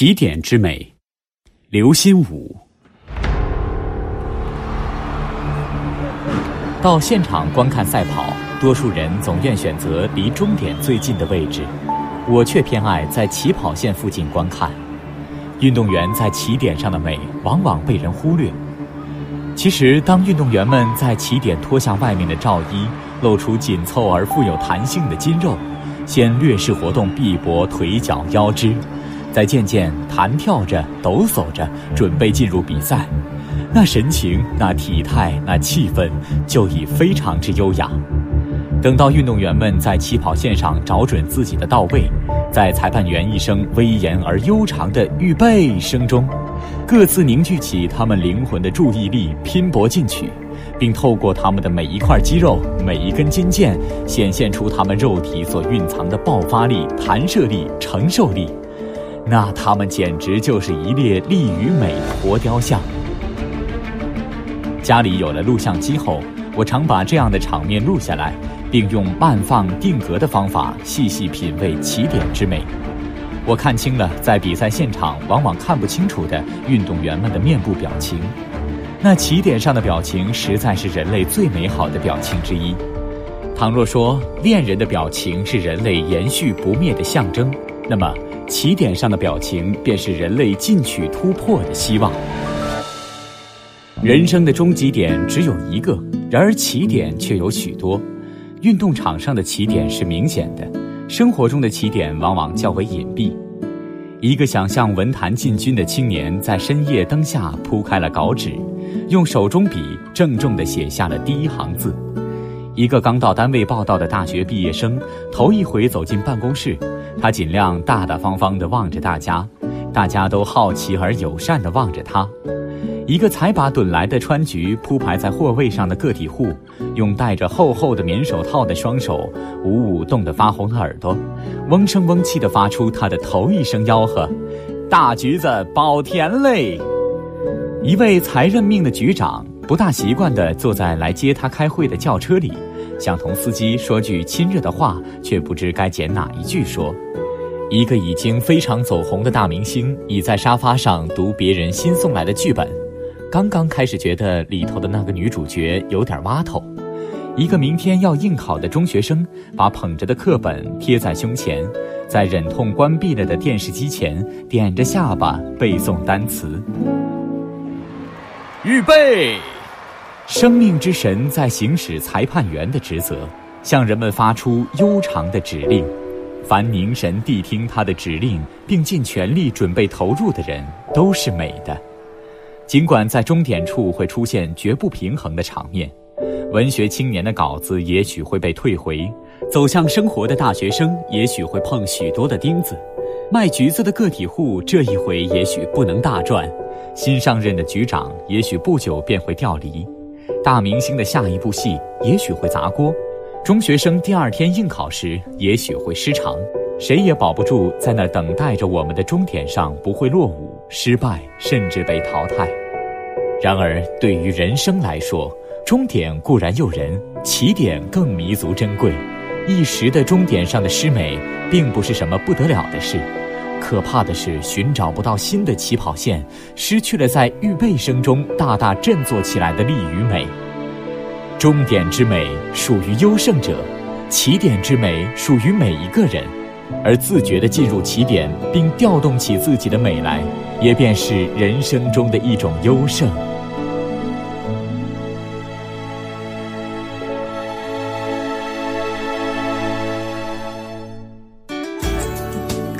起点之美，刘心武。到现场观看赛跑，多数人总愿选择离终点最近的位置，我却偏爱在起跑线附近观看。运动员在起点上的美，往往被人忽略。其实，当运动员们在起点脱下外面的罩衣，露出紧凑而富有弹性的筋肉，先略施活动臂膊、腿脚、腰肢，在渐渐弹跳着、抖擞着，准备进入比赛。那神情、那体态、那气氛，就已非常之优雅。等到运动员们在起跑线上找准自己的到位，在裁判员一声威严而悠长的“预备”声中，各自凝聚起他们灵魂的注意力，拼搏进取，并透过他们的每一块肌肉、每一根筋腱，显现出他们肉体所蕴藏的爆发力、弹射力、承受力。那他们简直就是一列力与美的活雕像。家里有了录像机后，我常把这样的场面录下来，并用慢放定格的方法细细品味起点之美。我看清了在比赛现场往往看不清楚的运动员们的面部表情。那起点上的表情实在是人类最美好的表情之一。倘若说恋人的表情是人类延续不灭的象征，那么起点上的表情便是人类进取突破的希望。人生的终极点只有一个，然而起点却有许多。运动场上的起点是明显的，生活中的起点往往较为隐蔽。一个想向文坛进军的青年，在深夜灯下铺开了稿纸，用手中笔郑重地写下了第一行字。一个刚到单位报道的大学毕业生，头一回走进办公室，他尽量大大方方地望着大家，大家都好奇而友善地望着他。一个才把盹来的川橘铺排在货位上的个体户，用戴着厚厚的棉手套的双手，捂捂冻得发红的耳朵，嗡声嗡气地发出他的头一声吆喝：“大橘子保甜嘞！”一位才任命的局长不大习惯地坐在来接他开会的轿车里，想同司机说句亲热的话，却不知该捡哪一句说。一个已经非常走红的大明星，倚在沙发上读别人新送来的剧本。刚刚开始觉得里头的那个女主角有点挖头，一个明天要应考的中学生，把捧着的课本贴在胸前，在忍痛关闭了的电视机前，点着下巴背诵单词。预备，生命之神在行使裁判员的职责，向人们发出悠长的指令。凡凝神谛听他的指令，并尽全力准备投入的人，都是美的。尽管在终点处会出现绝不平衡的场面，文学青年的稿子也许会被退回，走向生活的大学生也许会碰许多的钉子，卖橘子的个体户这一回也许不能大赚，新上任的局长也许不久便会调离，大明星的下一部戏也许会砸锅，中学生第二天应考时也许会失常，谁也保不住在那等待着我们的终点上不会落伍。失败，甚至被淘汰。然而，对于人生来说，终点固然诱人，起点更弥足珍贵。一时的终点上的失美，并不是什么不得了的事。可怕的是，寻找不到新的起跑线，失去了在预备声中大大振作起来的力与美。终点之美属于优胜者，起点之美属于每一个人。而自觉地进入起点，并调动起自己的美来，也便是人生中的一种优胜。